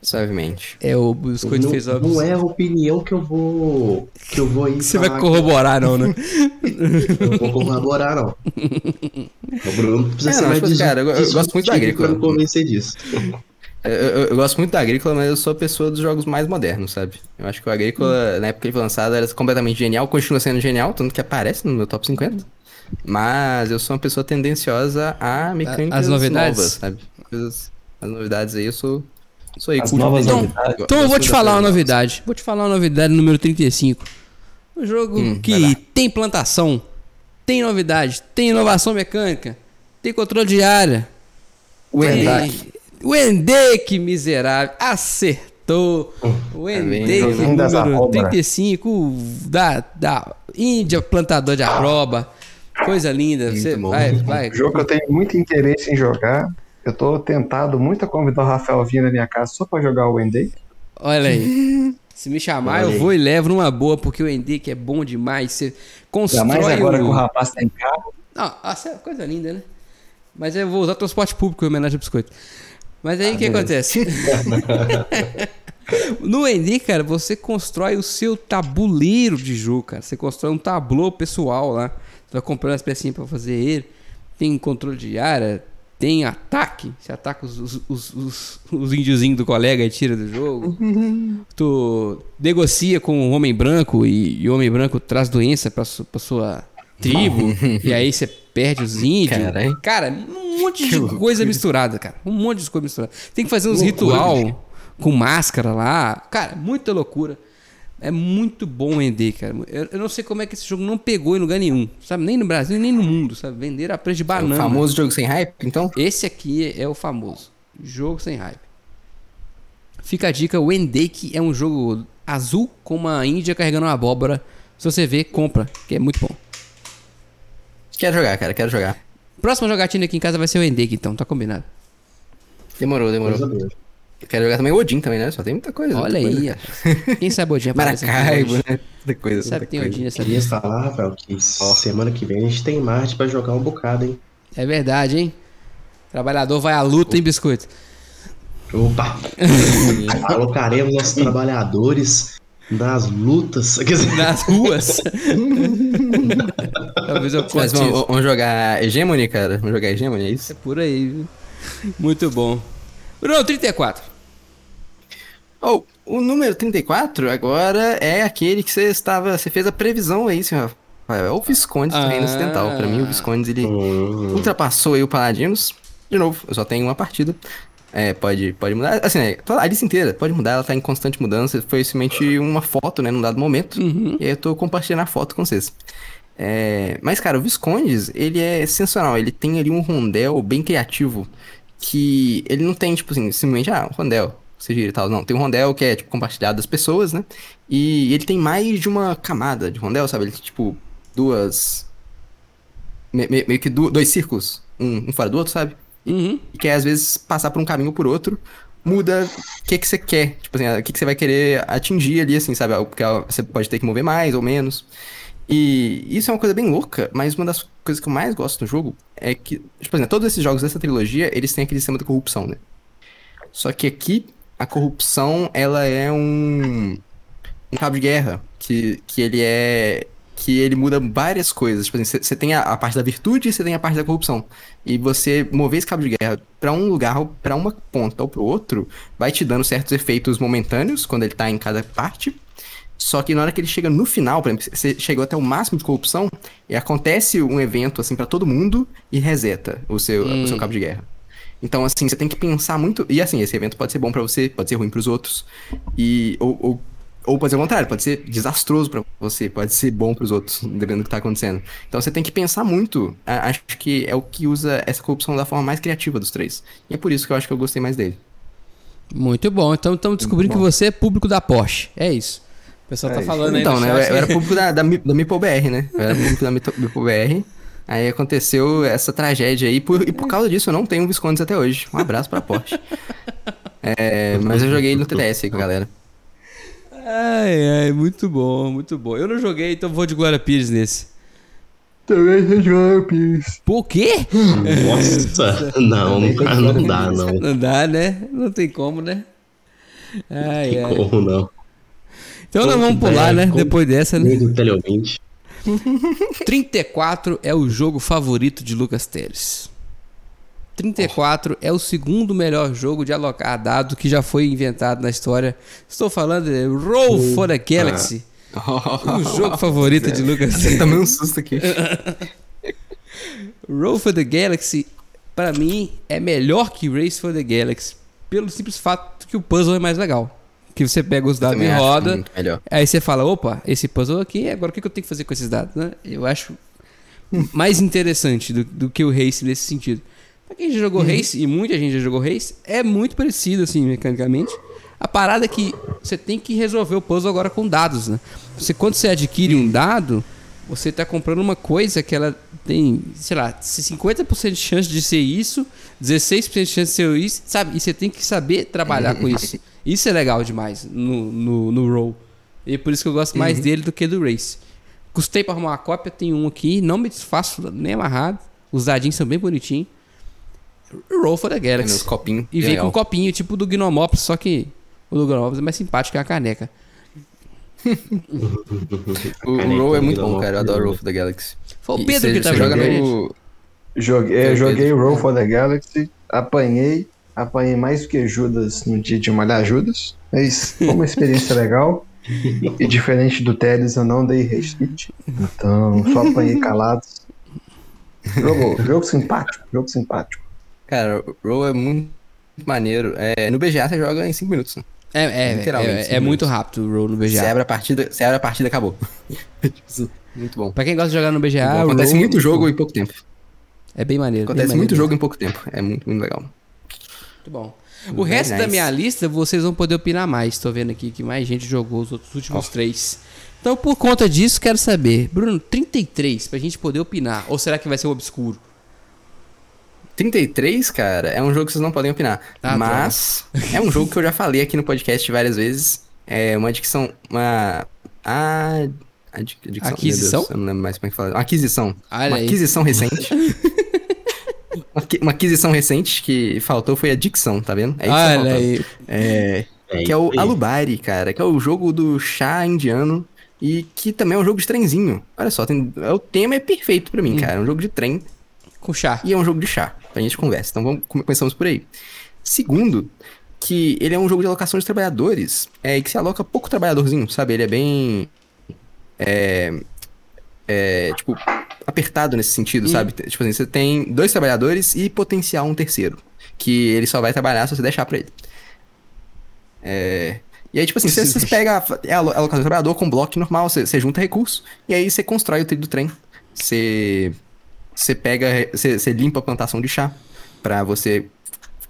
Suavemente. É, o Biscoito não, fez a não é a opinião que eu vou. Que eu vou Você vai corroborar, não, né? *laughs* Eu não vou corroborar, não. O Bruno precisa É, ser não, mais tipo, cara, eu- eu gosto muito da agrícola. me convencer disso. Eu, eu- eu gosto muito da Agrícola, mas eu sou a pessoa dos jogos mais modernos, sabe? Eu acho que o Agrícola, na época que ele foi lançado, era completamente genial, continua sendo genial, tanto que aparece no meu top 50. Mas eu sou uma pessoa tendenciosa a mecânicas As novidades? novas, sabe? Coisas- as novidades aí, eu sou, sou aí. As novas de- novidades. Então eu vou te falar uma novidade. Vou te falar uma novidade número 35. Um jogo Hum, que tem plantação, tem novidade, tem inovação mecânica, tem controle de área. O tem- O Endek, miserável, acertou. O das número abóbora. 35, o da, da Índia, plantador de arroba. Coisa linda. Muito Você bom. vai, vai. Um jogo que eu tenho muito interesse em jogar. Eu tô tentado muito a convidar o Rafael vir na minha casa só pra jogar o Wendy. Olha aí. *laughs* Se me chamar, eu vou e levo numa boa, porque o Endek é bom demais. Você constrói Ainda mais agora o... que o rapaz tá em carro. Não, essa é coisa linda, né? Mas eu vou usar transporte público em homenagem ao biscoito. Mas aí o que acontece? *laughs* no Endi, cara, você constrói o seu tabuleiro de jogo, cara. Você constrói um tablô pessoal lá. Você vai comprando as pecinhas pra fazer ele. Tem controle de área, tem ataque. Você ataca os, os, os, os, os índiozinhos do colega e tira do jogo. tu negocia com o homem branco e, e o homem branco traz doença pra, su, pra sua tribo. e aí você perde os *laughs* índios. Carai. Cara, um monte de Que coisa misturada, cara. Um monte de coisa misturada. Tem que fazer uns Loucura, ritual com máscara lá. Cara, muita loucura. É muito bom vender, cara. Eu, eu não sei como é que esse jogo não pegou em lugar nenhum. Sabe? Nem no Brasil, nem no mundo, sabe? Venderam a preço de É o banana. famoso jogo sem hype, então? Esse aqui é o famoso. Jogo sem hype. Fica a dica, o Endake é um jogo azul com uma índia carregando uma abóbora. Se você ver, compra, que é muito bom. Quero jogar, cara, quero jogar. Próxima jogatina aqui em casa vai ser o Endake, então, tá combinado. Demorou, demorou. Quero jogar também o Odin também, né? Só tem muita coisa. Olha muita aí, coisa. Quem sabe Odin aparece aqui Maracaibo, né? Muita coisa. Sabe muita tem coisa. Odin nessa Queria falar, Rafael, que semana que vem a gente tem Marte pra jogar um bocado, hein? É verdade, hein? Trabalhador vai à luta, hein, biscoito? Opa! *laughs* Alocaremos nossos trabalhadores nas lutas. *laughs* Quer dizer, Nas ruas. *laughs* Talvez eu Mas corte vamos, vamos jogar Hegemony, cara? Vamos jogar Hegemony, é isso? Por aí, viu? Muito bom. Bruno, 34. Oh, o número 34 agora é aquele que você estava. Você fez a previsão aí, senhor Rafael. É o Visconde do Reino Ah. Ocidental. Pra mim, o Visconde ele ultrapassou aí o Paladinos. De novo, eu só tenho uma partida. É, pode, pode mudar. Assim, é, toda a lista inteira pode mudar, ela tá em constante mudança. Foi simplesmente uma foto, né, num dado momento. Uhum. E aí eu tô compartilhando a foto com vocês. É, mas, cara, o Viscondes, ele é sensacional. Ele tem ali um rondel bem criativo. Que ele não tem, tipo assim, simplesmente, ah, um rondel. Você gira e tal. Não, tem um rondel que é, tipo, compartilhado das pessoas, né? E ele tem mais de uma camada de rondel, sabe? Ele tem, tipo, duas. me- me- meio que du- dois círculos, um, um fora do outro, sabe? Uhum. às vezes passar por um caminho ou por outro, muda o que que você quer, tipo assim, o que que você vai querer atingir ali, assim, sabe? Porque você pode ter que mover mais ou menos. E isso é uma coisa bem louca, mas uma das coisas que eu mais gosto no jogo é que, tipo assim, todos esses jogos dessa trilogia, eles têm aquele sistema de corrupção, né? Só que aqui, a corrupção, ela é um, um cabo de guerra, que, que ele é... que ele muda várias coisas. Tipo assim, você tem a, a parte da virtude e você tem a parte da corrupção. E você mover esse cabo de guerra pra um lugar, pra uma ponta ou pro outro, vai te dando certos efeitos momentâneos quando ele tá em cada parte. Só que na hora que ele chega no final, por exemplo, você chegou até o máximo de corrupção, e acontece um evento assim pra todo mundo e reseta o seu, o seu cabo de guerra. Então, assim, você tem que pensar muito. E assim, esse evento pode ser bom pra você, pode ser ruim pros outros. E. Ou, ou, ou pode ser o contrário, pode ser desastroso pra você, dependendo ser bom pros outros, dependendo do que tá acontecendo. Então você tem que pensar muito. Acho que é o que usa essa corrupção da forma mais criativa dos três. E é por isso que eu acho que eu gostei mais dele. Muito bom. Então estamos descobrindo que você é público da Porsche. É isso. O pessoal É tá isso. falando aí Então, né? Eu, eu era público da, da, da MipoBR, né? Eu era público da MipoBR. Aí aconteceu essa tragédia aí, por- e por causa disso eu não tenho Viscondes até hoje. Um abraço pra Porsche. É, mas eu joguei no TDS aí com a galera. Ai, ai, muito bom, muito bom. Eu não joguei, então vou de Glória Pires nesse. Também tem Jumps. Por quê? Nossa, *laughs* não, cara, não dá, não. Não dá, né? Não tem como, né? Ai, Tem ai. como não. Então nós vamos pular, dá? né? Depois dessa, né? Teleouvinte. *laughs* *laughs* 34 é o jogo favorito de Lucas Teles. 34 é o segundo melhor jogo de alocar dado que já foi inventado na história. Estou falando de Roll for the Galaxy. O jogo favorito de Lucas Você tomei um susto aqui. Roll for the Galaxy, pra mim, é melhor que Race for the Galaxy. Pelo simples fato que o puzzle é mais legal. Que você pega os dados Também e roda. Aí você fala, opa, esse puzzle aqui, agora o que que eu tenho que fazer com esses dados? né? Eu acho mais interessante do, do que o Race nesse sentido. Pra quem já jogou Race, e muita gente já jogou Race, é muito parecido, assim, mecanicamente. A parada é que você tem que resolver o puzzle agora com dados, né? Você, quando você adquire um dado, você tá comprando uma coisa que ela tem, sei lá, 50% de chance de ser isso, 16% de chance de ser isso, sabe? E você tem que saber trabalhar com isso. Isso é legal demais no, no, no roll. E é por isso que eu gosto mais dele do que do Race. Custei pra arrumar uma cópia, tem um aqui, não me desfaço nem amarrado. Os dadinhos são bem bonitinhos. Roll for the Galaxy. copinhos. E vem com um copinho, tipo do Gnomops, só que o do Gnomops é mais simpático que a caneca. *laughs* O, o Roll é muito bom, cara. Eu adoro o Roll for the Galaxy. Foi o E Pedro você- que tava joga jogando. no... Joguei, Pedro. é, joguei Roll for the Galaxy, apanhei, apanhei mais do que Judas no dia de malhar Judas, mas foi uma experiência legal. E diferente do Teles, eu não dei rage Então, só apanhei calado. Jogo, jogo simpático, jogo simpático. Cara, o Roll é muito maneiro. É, no BGA você joga em 5 minutos. né? É, é, Literalmente, é, é muito rápido o roll no Você BGA. abre a partida, você abre a partida acabou. *laughs* muito bom. Pra quem gosta de jogar no BGA, o Acontece roll muito jogo em pouco tempo. é bem maneiro. bem Acontece maneiro muito mesmo. jogo em pouco tempo. É muito, muito legal. Muito bom. O Very resto da nice. minha lista vocês vão poder opinar mais. Tô vendo aqui que mais gente jogou os outros últimos três. Então, por conta disso, quero saber, Bruno, 33 pra gente poder opinar. Ou será que vai ser um obscuro? 33, cara, é um jogo que vocês não podem opinar. Ah, mas é um jogo que eu já falei aqui no podcast várias vezes. É uma adicção. Uma. A. adi- adicção, meu Aquisição? Deus, eu não lembro mais como é que fala. Uma aquisição. Olha uma aí. aquisição recente. *laughs* uma, aqui- uma aquisição recente que faltou foi a dicção, tá vendo? É isso que tá Olha faltando. aí. É, É que é o. Alubari, cara, que é o jogo do chá indiano e que também é um jogo de trenzinho. Olha só, tem- o tema é perfeito pra Hum. mim, cara. É um jogo de trem Com chá. e é um jogo de chá. A gente conversa. Então vamos, come- começamos por aí. Segundo, que ele é um jogo de alocação de trabalhadores, é, e que se aloca pouco trabalhadorzinho, sabe? Ele é bem. É, é, tipo, apertado nesse sentido, sabe? Tipo assim, você tem dois trabalhadores e potencial um terceiro. Que ele só vai trabalhar se você deixar pra ele. É, E aí, tipo assim, você, você pega a, é a alo- a alocação do trabalhador com bloco normal, você, você junta recurso, e aí você constrói o trilho do trem. Você. Você pega. Você, você limpa a plantação de chá pra você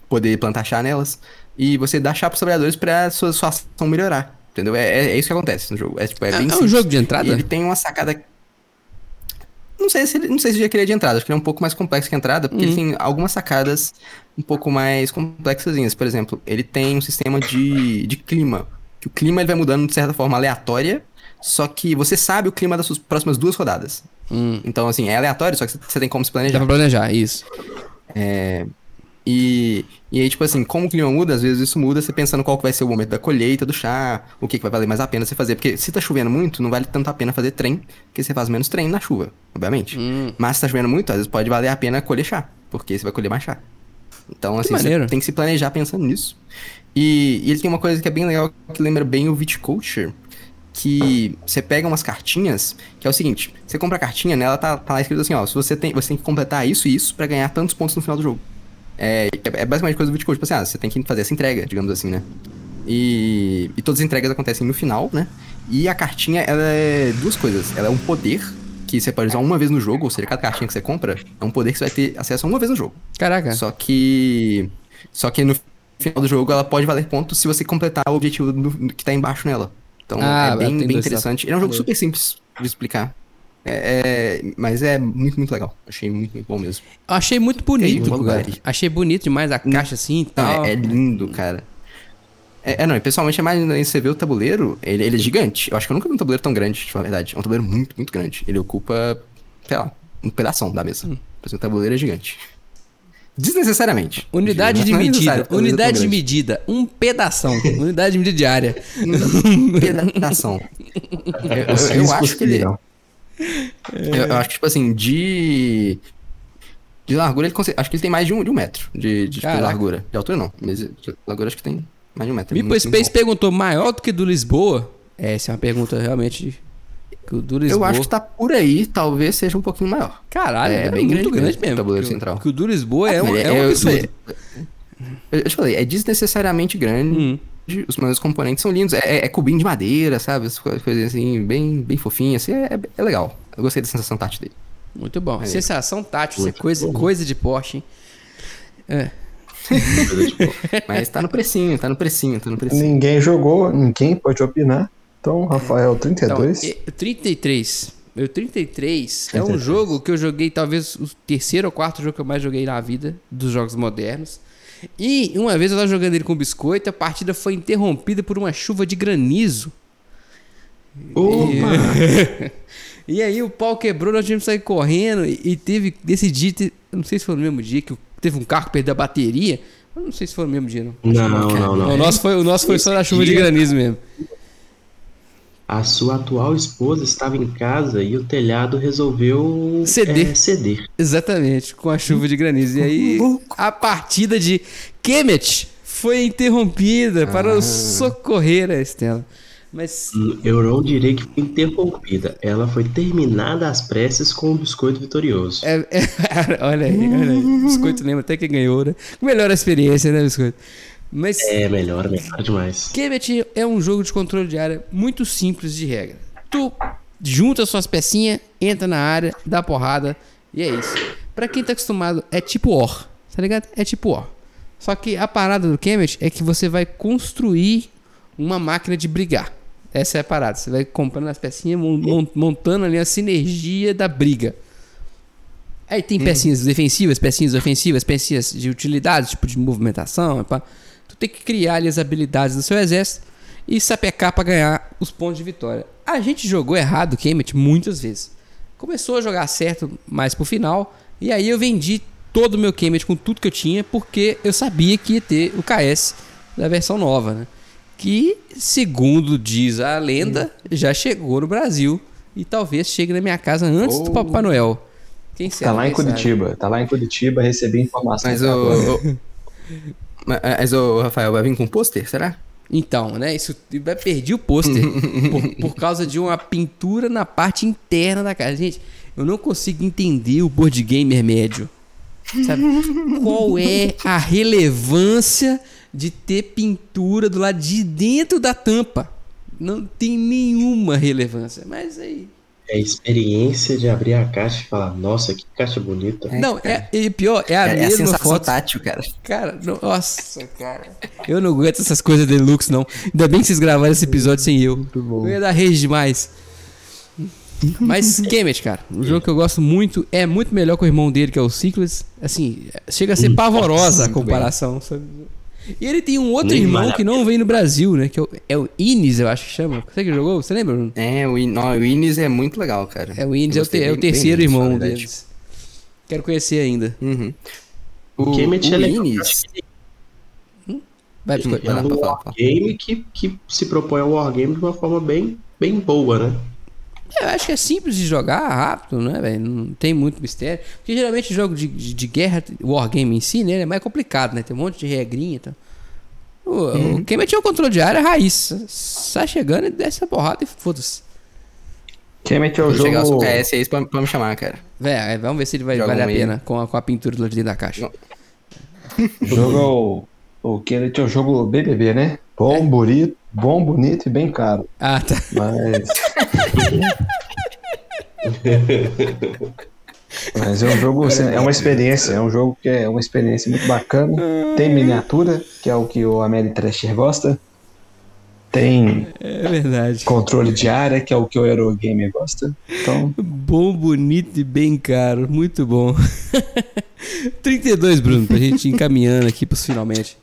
poder plantar chá nelas. E você dá chá pros trabalhadores pra sua, sua ação melhorar. Entendeu? É, é, é isso que acontece no jogo. É, tipo, é, É, bem é um jogo de entrada? E ele tem uma sacada. Não sei se ele, não sei se eu diria que ele é de entrada, acho que ele é um pouco mais complexo que a entrada, porque ele tem algumas sacadas um pouco mais complexazinhas. Por exemplo, ele tem um sistema de, de clima. Que o clima ele vai mudando de certa forma aleatória, só que você sabe o clima das suas próximas duas rodadas. Hum. Então, assim, é aleatório, só que você tem como se Dá planejar. pra planejar, isso. E, e aí, tipo assim, como o clima muda, às vezes isso muda você pensando qual que vai ser o momento da colheita do chá, o que, que vai valer mais a pena você fazer. Porque se tá chovendo muito, não vale tanto a pena fazer trem, porque você faz menos trem na chuva, obviamente. Hum. Mas se tá chovendo muito, às vezes pode valer a pena colher chá, porque você vai colher mais chá. Então, assim, você tem que se planejar pensando nisso. E, e ele tem uma coisa que é bem legal, que lembra bem o Viticulture, que você pega umas cartinhas, que é o seguinte, você compra a cartinha, nela tá, tá lá escrito assim, ó, se você tem, você tem que completar isso e isso pra ganhar tantos pontos no final do jogo. É, é basicamente coisa do Viticulture, tipo assim, ah, você tem que fazer essa entrega, digamos assim, né? E, e todas as entregas acontecem no final, né? E a cartinha, ela é duas coisas. Ela é um poder que você pode usar uma vez no jogo, ou seja, cada cartinha que você compra é um poder que você vai ter acesso a uma vez no jogo. Caraca. Só que. Só que no final do jogo ela pode valer pontos se você completar o objetivo do- que tá embaixo nela. Então Ah, é bem, bem interessante. Ele é um jogo super simples de explicar. É, é- mas é muito, muito legal. Achei muito, muito bom mesmo. Eu achei muito bonito. Vulgari? Achei bonito demais a caixa assim e Não, tal. é, é lindo, cara. É, é, não, e pessoalmente é mais. Você vê o tabuleiro, ele, ele é gigante. Eu acho que eu nunca vi um tabuleiro tão grande, de falar a verdade. É um tabuleiro muito, muito grande. Ele ocupa, sei lá, um pedaço da mesa. Hum. O tabuleiro é gigante. Desnecessariamente. Unidade Mas de é medida. é Unidade de medida. Um pedação. Unidade de medida diária. Pedação. Eu, Os eu- eu riscos acho que ele. Eu, eu acho que, tipo assim, de. De largura, ele consegue. Acho que ele tem mais de um, de um metro de, de Caraca. largura. De altura não. Mas de largura acho que tem mais de um metro. É Meeple Space perguntou, maior do que do Lisboa? Essa é uma pergunta realmente... Eu acho que tá por aí, talvez seja um pouquinho maior. Caralho, É é, bem muito grande grande, mesmo, tabuleiro central. Porque o do Lisboa é um, Ele- é um eu- absurdo. Eu, eu te falei, é desnecessariamente grande. Hum. Os meus componentes são lindos. É, é- é cubinho de madeira, sabe? As co- coisas assim, bem, bem fofinhas. Assim, é, é legal. Eu gostei da sensação tátil dele. Muito bom. Aí. Sensação tátil, isso é coisa, bom. coisa de Porsche, hein? É. *laughs* Mas tá no precinho, tá no precinho, tá no precinho. Ninguém jogou, ninguém pode opinar. Então, Rafael, Então, 32. e- 33. Meu 33 é um 33. jogo que eu joguei, talvez o terceiro ou quarto jogo que eu mais joguei na vida dos jogos modernos. E uma vez eu tava jogando ele com biscoito, a partida foi interrompida por uma chuva de granizo. Opa! E *laughs* aí o pau quebrou, nós tivemos que sair correndo e, e teve desse dia, não sei se foi no mesmo dia que teve um carro que perdeu a bateria. Eu não sei se foi no mesmo dia, não. Não, não, não. O nosso foi, o nosso foi só na chuva de granizo mesmo. A sua atual esposa estava em casa e o telhado resolveu Ceder. é, ceder. Exatamente, com a chuva de granizo. E aí a partida de Kemet foi interrompida para socorrer a Estela. Mas Eu não direi que foi interrompida. Ela foi terminada às pressas com o biscoito vitorioso. é, *laughs* é- olha aí, olha aí. Biscoito lembra até que ganhou, né? Melhor a experiência, né, Biscoito? Mas É melhor, melhor demais. Kemet é um jogo de controle de área muito simples de regra. Tu junta suas pecinhas, entra na área, dá porrada e é isso. Pra quem tá acostumado, é tipo War, tá ligado? É tipo War. Só que a parada do Kemet é que você vai construir uma máquina de brigar. Essa é a parada. Você vai comprando as pecinhas, mon- mon- montando ali a sinergia da briga. Aí tem pecinhas defensivas, pecinhas ofensivas, pecinhas de utilidade, tipo de movimentação. pá. Tu tem que criar ali as habilidades do seu exército e sapecar pra ganhar os pontos de vitória. A gente jogou errado o Kemet muitas vezes. Começou a jogar certo mais pro final, e aí eu vendi todo o meu Kemet com tudo que eu tinha, porque eu sabia que ia ter o KS da versão nova, né? Que, segundo diz a lenda, já chegou no Brasil e talvez chegue na minha casa antes do Oh. Papai Noel. Quem sabe? Tá lá em quem sabe? Curitiba. Tá lá em Curitiba, recebi informação. Mas o. *laughs* o- Mas, ô, Rafael, vai vir com pôster, será? Então, né? Isso perdi o pôster *laughs* por, por causa de uma pintura na parte interna da casa. Gente, eu não consigo entender o board gamer médio. Sabe? Qual é a relevância de ter pintura do lado de dentro da tampa? Não tem nenhuma relevância. Mas aí. É a experiência de abrir a caixa e falar, nossa, que caixa bonita. não, é, e pior, é a É, é a mesma sensação foto. tátil, cara. Cara, nossa, cara. Eu não aguento essas coisas deluxe, não. Ainda bem que vocês gravaram esse episódio sem eu. Eu ia dar rage demais. Mas Kemet, cara, um jogo que eu gosto muito, é muito melhor que o irmão dele, que é o Ciclus. Assim, chega a ser pavorosa a muito comparação. sabe? E ele tem um outro Nem irmão que não vem no Brasil, né? Que é o, é o Inis, eu acho que chama. Você que jogou? Você lembra? Bruno? É, o, In- não, o Inis é muito legal, cara. É o Inis, é o, te- gostei é o bem- bem terceiro na irmão verdade. deles. Quero conhecer ainda. Uhum. O O, Kemet é o legal. Inis, Vai. Vai É lá, um falar, wargame que, que se propõe ao wargame de uma forma bem, bem boa, né? Eu acho que é simples de jogar, rápido, né, velho? Não tem muito mistério. Porque geralmente jogo de, de, de guerra, o wargame em si, né, ele é mais complicado, né? Tem um monte de regrinha e tal. O, Uhum. o- quem metia o controle de área é raiz. Sai chegando e desce a porrada e foda-se. Kemet é o Vou chegar o jogo. PS aí pra, pra me chamar, cara. Véi, vamos ver se ele vai Joga valer a pena com a, com a pintura do lado de dentro da caixa. *laughs* jogo é o, o Kemet é o jogo BBB, né? Bom, bonito, bom, bonito e bem caro. Ah, tá. Mas. *laughs* Mas é um jogo, assim, é uma experiência, é um jogo que é uma experiência muito bacana. Tem miniatura, que é o que o Ameritrasher gosta. Tem É verdade. controle de área, que é o que o Eurogamer gosta. Então, Bom, bonito e bem caro. Muito bom. *laughs* 32, Bruno, pra gente ir encaminhando aqui pros finalmente.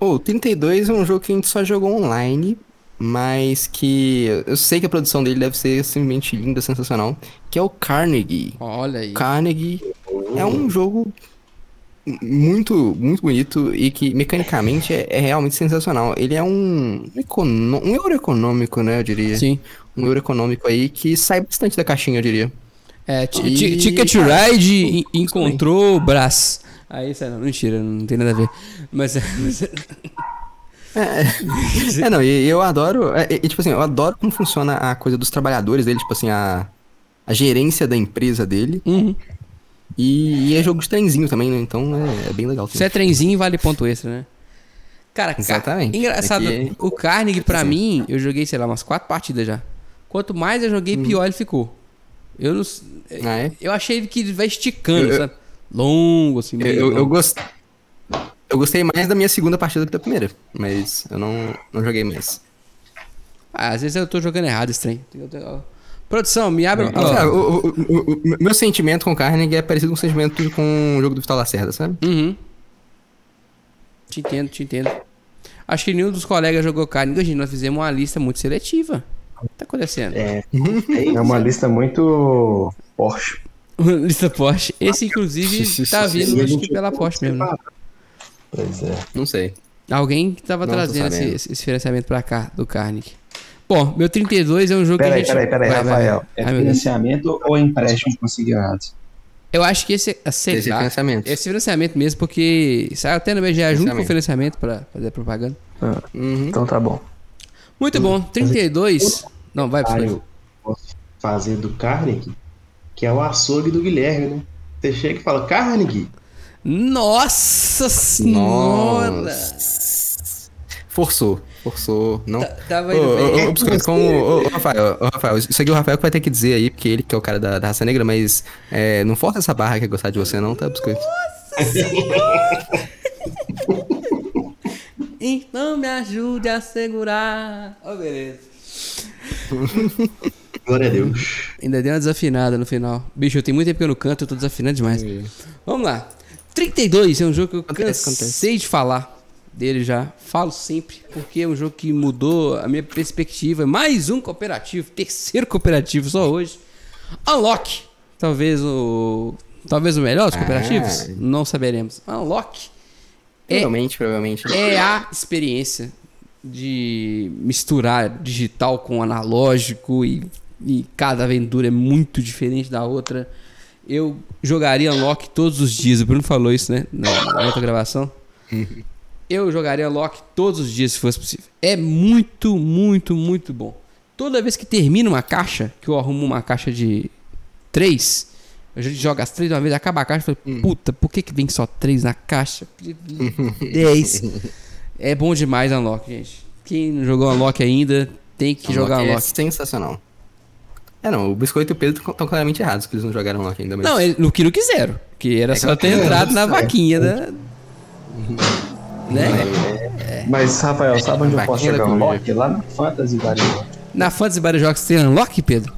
O 32 é um jogo que a gente só jogou online, mas que eu sei que a produção dele deve ser simplesmente linda, sensacional, que é o Carnegie. Olha aí. Carnegie é um jogo muito, muito bonito e que mecanicamente é, é realmente sensacional. Ele é um, econo um euro econômico, né, eu diria. Sim. Um euro econômico aí que sai bastante da caixinha, eu diria. É, E, Ti- Ticket Ride encontrou o Brás. Aí, isso aí não, mentira, não tem nada a ver. Mas, mas- É, não, e eu adoro, é, e, tipo assim, eu adoro como funciona a coisa dos trabalhadores dele, tipo assim, a, a gerência da empresa dele. Uhum. E, e é jogo de trenzinho também, né? Então é, é bem legal. se é trenzinho, vale ponto extra, né? Cara, ca- Exatamente. engraçado, é- o Carnegie, pra Assim. mim, eu joguei, sei lá, umas quatro partidas já. Quanto mais eu joguei, pior ele ficou. Eu não. Ah, é? Eu achei que ele vai esticando, Eu- eu- sabe? Longo, assim, Eu, meio eu, eu, longo. gost... eu gostei mais da minha segunda partida do que da primeira, mas eu não, não joguei mais. Ah, às vezes eu tô jogando errado esse trem. Produção, me abre. Sabe, o, o- o- o- o meu sentimento com o Carnegie é parecido com o sentimento com o jogo do Vital Lacerda, sabe? Uhum. Te entendo, te entendo. Acho que nenhum dos colegas jogou Carnegie. Gente, nós fizemos uma lista muito seletiva. O que tá acontecendo? É, é uma lista muito Porsche. *laughs* lista Porsche. Esse, inclusive, tá vindo acho que pela Porsche mesmo. né? Pois é. Não sei. Alguém que tava Não trazendo esse, esse, financiamento pra cá, do Carnegie. Bom, meu 32 é um jogo Peraí, que a gente... peraí, peraí, Vai, vai, vai. Rafael. É financiamento ou é empréstimo consignado? Eu acho que esse é, sei Esse lá, financiamento. esse financiamento mesmo, porque saiu até no BGA junto com o Financiamento. pra fazer propaganda. Uhum. Então tá bom. Muito bom, 32... Não, vai, Ah, vai. eu posso fazer do Carnegie, que é o açougue do Guilherme, né? Você chega e fala, Carnegie, Nossa senhora! Nossa. Forçou, forçou. Não. Tá- Tava Ô, indo ô, bem. ô, Biscoito, como. Ô, ô, Rafael, ô, Rafael, isso aqui o Rafael que vai ter que dizer aí, porque ele que é o cara da, da raça negra, mas é, não força essa barra que é gostar de você, não, tá, Biscoito? Então me ajude a segurar. Ó, beleza. Glória a Deus. Ainda deu uma desafinada no final. Bicho, eu tenho muito tempo que eu não canto, eu tô desafinando demais. Vamos lá. 32 é um jogo que eu Acontece, cansei de falar dele já. Falo sempre, porque é um jogo que mudou a minha perspectiva. Mais um cooperativo, terceiro cooperativo só hoje. Unlock. Talvez o. Talvez o melhor dos Ah. cooperativos? Não saberemos. Unlock É- Provavelmente, provavelmente. é a experiência de misturar digital com analógico e, e cada aventura é muito diferente da outra. Eu jogaria Unlock todos os dias. O Bruno falou isso, né? Na, outra gravação. *laughs* eu jogaria Loki todos os dias se fosse possível. É muito, muito, muito bom. Toda vez que termina uma caixa, que eu arrumo uma caixa de três, a gente joga as três de uma vez, acaba a caixa, eu falo, puta, por que, que vem só três na caixa? Dez. *laughs* é bom demais Unlock, gente. Quem não jogou Unlock ainda, tem que jogar Unlock é Unlock. sensacional. É, não, o Biscoito e o Pedro estão claramente errados, que eles não jogaram Unlock ainda, mas... Não, ele- no que não quiseram. Que era É só que- ter entrado na é. vaquinha da. Né? Mas, Rafael, sabe onde eu posso jogar coruja. Unlock? Lá na Fantasy Variante. Na Fantasy Battle Jogos tem Unlock, Pedro?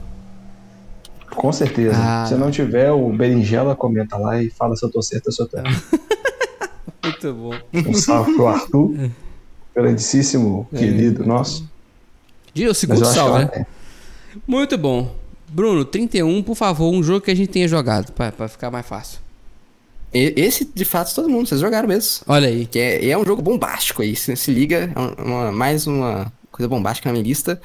Com certeza. Ah. Se não tiver, o Berinjela comenta lá e fala se eu tô certo ou se eu tô errado. *laughs* Muito bom. Um salve pro Arthur, grandíssimo querido nosso. Dia o segundo salve, né? lá- é. Muito bom. Bruno, 31, por favor, um jogo que a gente tenha jogado, pra, pra ficar mais fácil. Esse, de fato, todo mundo, vocês jogaram mesmo. Olha aí. Que é, é um jogo bombástico aí, se, se liga, é um- uma- mais uma coisa bombástica na minha lista.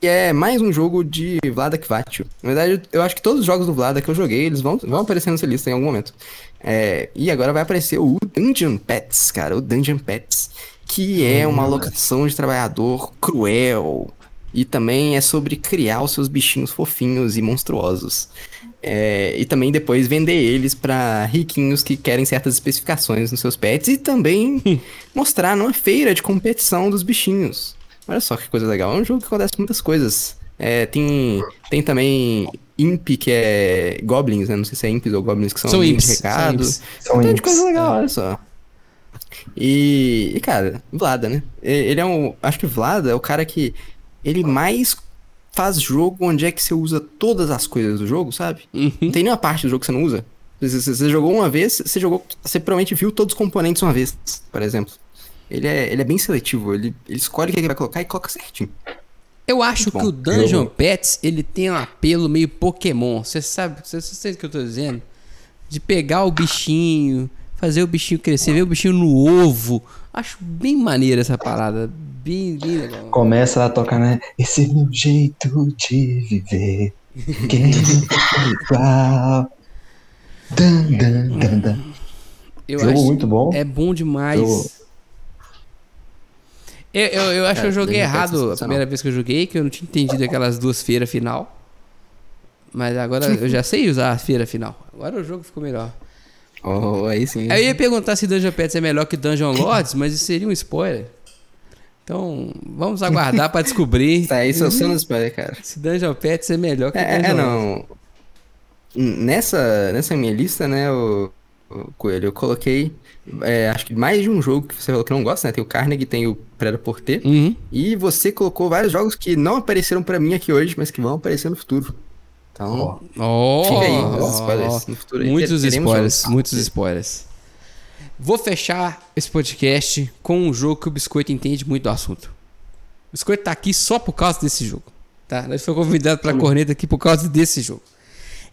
Que é mais um jogo de Vlada Kvatio. Na verdade, eu acho que todos os jogos do Vlada que eu joguei, eles vão, vão aparecer nessa lista em algum momento. É, e agora vai aparecer o Dungeon Pets, cara, o Dungeon Pets. Que é uma alocação de trabalhador cruel. E também é sobre criar os seus bichinhos fofinhos e monstruosos. É, e também depois vender eles pra riquinhos que querem certas especificações nos seus pets e também mostrar numa feira de competição dos bichinhos. Olha só que coisa legal. É um jogo que acontece muitas coisas. É, tem, tem também Imp, que é Goblins, né? Não sei se é Imps ou Goblins, que são, São imps, de são recado. imps. São Um de coisa legal, olha só. E, e, cara, Vlada, né? Ele é um. Acho que Vlada é o cara que. Ele mais faz jogo onde é que você usa todas as coisas do jogo, sabe? Uhum. Não tem nenhuma parte do jogo que você não usa. Você, você- você jogou uma vez, você jogou. Você provavelmente viu todos os componentes uma vez, por exemplo. Ele é, ele é bem seletivo, ele, ele escolhe o que ele vai colocar e coloca certinho. Eu acho que o Dungeon Eu- Pets, ele tem um apelo meio Pokémon. Você sabe, você sabe o que eu tô dizendo? De pegar o bichinho, fazer o bichinho crescer, ver o bichinho no ovo. Acho bem maneira essa parada. Bem, bem legal. Começa a tocar, né? Esse é meu jeito de viver. Quem *laughs* é igual? Dan, dan, dan, dan. Eu Jogo acho muito bom. é bom demais. Eu- Eu, eu, eu acho que eu É, joguei é errado a primeira vez que eu joguei, que eu não tinha entendido aquelas duas feiras final. Mas agora *laughs* eu já sei usar a feira final. Agora o jogo ficou melhor. Oh, aí sim. Aí eu ia perguntar se Dungeon Pets é melhor que Dungeon *laughs* Lords, mas isso seria um spoiler. Então, vamos aguardar pra descobrir *laughs* Tá, isso é só no spoiler, cara. se Dungeon Pets é melhor que É, Dungeon é, Lords. não. Nessa, nessa minha lista, né, o, o Coelho, eu coloquei, é, acho que mais de um jogo que você falou que não gosta, né? Tem o Carnegie, tem o Preda-Por T. Uhum. E você colocou vários jogos que não apareceram pra mim aqui hoje, mas que vão aparecer no futuro. Então, Oh, fica aí, os spoilers. No futuro aí muitos teremos spoilers, jogos. muitos spoilers. Vou fechar esse podcast com um jogo que o Biscoito entende muito do assunto. O Biscoito tá aqui só por causa desse jogo. Tá? Nós foi convidado pra corneta aqui por causa desse jogo.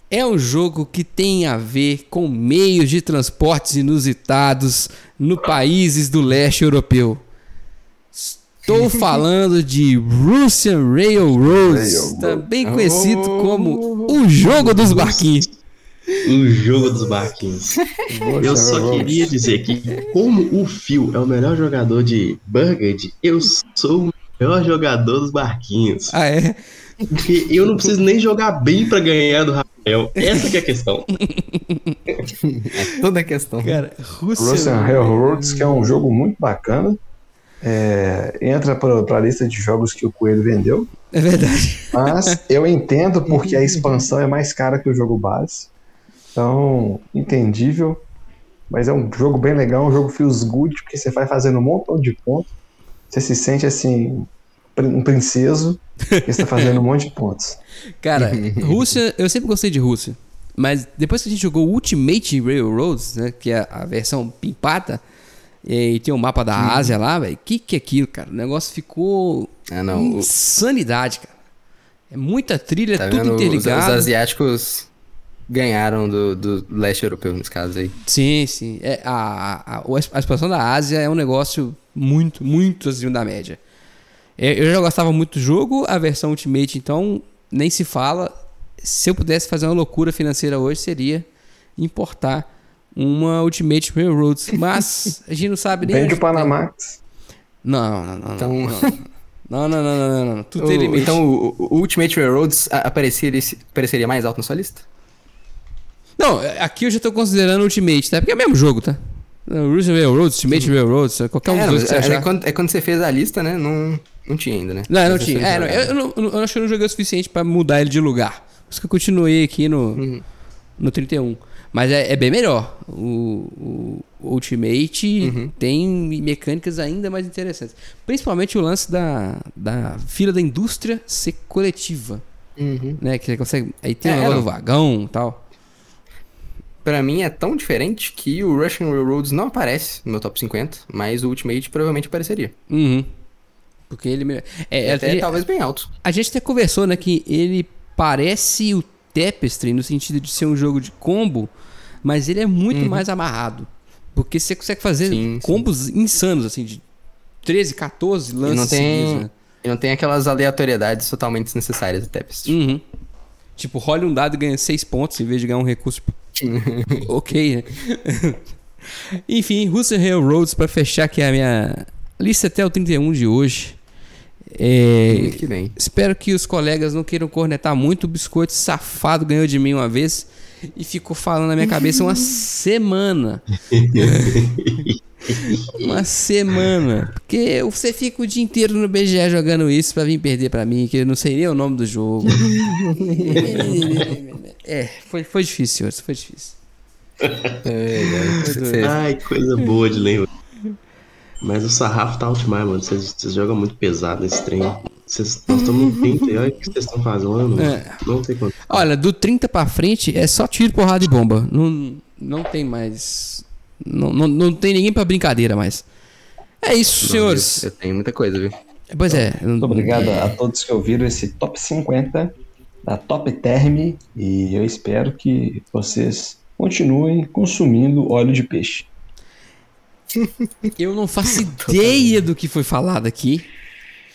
É um jogo que tem a ver com meios de transportes inusitados no países do leste europeu. Estou *laughs* falando de Russian Railroads, Railroad. também conhecido como o jogo dos barquinhos. O jogo dos barquinhos. Eu só queria dizer que, como o Phil é o melhor jogador de Burgundy, eu sou o melhor jogador dos barquinhos. Ah, é? Porque eu não preciso nem jogar bem pra ganhar do Rafael. Essa que é a questão. É toda a questão. Cara, Russian Russian Railroads, que é um jogo muito bacana. É, entra para a lista de jogos que o Coelho vendeu. É verdade. Mas *laughs* eu entendo porque a expansão é mais cara que o jogo base. Então, entendível. Mas é um jogo bem legal, um jogo feels good, porque você vai fazendo um montão de pontos. Você se sente assim, um princeso, porque você tá fazendo um monte de pontos. *laughs* Cara, Rússia, eu sempre gostei de Rússia. Mas depois que a gente jogou Ultimate Railroads, né? Que é a versão pimpata, e tem o mapa da Ásia lá, velho. Que que é aquilo, cara? O negócio ficou Ah, não. insanidade, cara. É muita trilha, Tá tudo vendo? Os, os interligado. asiáticos ganharam do, do leste europeu, nesse caso aí. Sim, sim. É, a, a, a, a expansão da Ásia é um negócio muito, muito acima da média. É, Eu já gostava muito do jogo, a versão Ultimate, então, nem se fala. Se eu pudesse fazer uma loucura financeira hoje, seria importar uma Ultimate Railroads. Mas a gente não sabe nem. Vende o Panamax. Não, não, não. Então- Não, não, não, não, não, não, não. Tudo O- tem limite. então o, o Ultimate Railroads apareceria, apareceria mais alto na sua lista? Não, aqui eu já tô considerando Ultimate, tá? Porque é o mesmo jogo, tá? Russian Railroads, Ultimate Railroads, qualquer um É, dos dois é, é quando, é quando você fez a lista, né? Não, não tinha ainda, né? Não, não tinha. É, não, eu, não- eu não- acho que eu não joguei o suficiente pra mudar ele de lugar. Por isso que eu continuei aqui no, Uhum. no 31. Mas é, é bem melhor. O, o Ultimate Uhum. tem mecânicas ainda mais interessantes. Principalmente o lance da, da fila da indústria ser coletiva. Uhum. Né? Que você consegue. Aí tem É, o negócio não. do vagão e tal. Pra mim é tão diferente que o Russian Railroads não aparece no meu top 50, mas o Ultimate provavelmente apareceria. Uhum. Porque ele. É, é, Até talvez bem alto. A gente até conversou, né, que ele parece o Tapestry no sentido de ser um jogo de combo, mas ele é muito mais amarrado. Porque você consegue fazer Uhum. Sim, sim. combos insanos, assim, de 13, 14 lances. E não tem, seguidos, né? e não tem aquelas aleatoriedades totalmente desnecessárias do Tapestry. Uhum. Tipo, role um dado e ganha 6 pontos em vez de ganhar um recurso. *laughs* ok, né? Enfim, Russian Railroads, pra fechar aqui a minha lista até o 31 de hoje. É, que bem. Espero que os colegas não queiram cornetar muito. O biscoito safado ganhou de mim uma vez e ficou falando na minha cabeça uma semana. *laughs* uma semana. Porque você fica o dia inteiro no BGE jogando isso pra vir perder pra mim, que eu não sei nem o nome do jogo. *laughs* é, foi, foi difícil, senhores, foi difícil. Você- Ai, coisa boa de lembrar. Mas o sarrafo tá alto demais, mano. Vocês vocês jogam muito pesado nesse trem. Vocês, nós estamos *laughs* no 30 e olha o que vocês estão fazendo. É. Não tem quanto. Olha, do 30 pra frente é só tiro, porrada e bomba. Não, não tem mais. Não, não, não tem ninguém pra brincadeira mais. É isso, senhores. Eu tenho muita coisa, viu? Pois é. Muito obrigado a todos que ouviram esse top 50 da Top Term e eu espero que vocês continuem consumindo óleo de peixe. Eu não faço ideia do que foi falado aqui.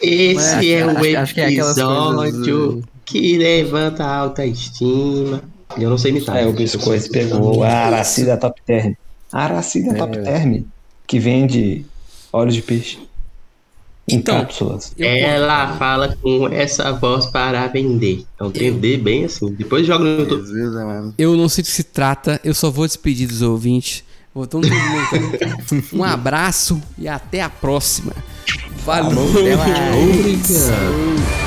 Esse é acho- o acho que é episódio que levanta a autoestima. Eu não sei imitar. É, o biscoito pegou a Araci da Top Term. A Araci da Top Term, que vende óleo de peixe em Então, cápsulas. Eu Ela fala com essa voz para vender. Então ver bem assim. Depois joga no YouTube. Eu não sei do que se trata, eu só vou despedir dos ouvintes. Vou todo mundo. Um abraço e até a próxima. Valeu! Falou, mais. Obrigado.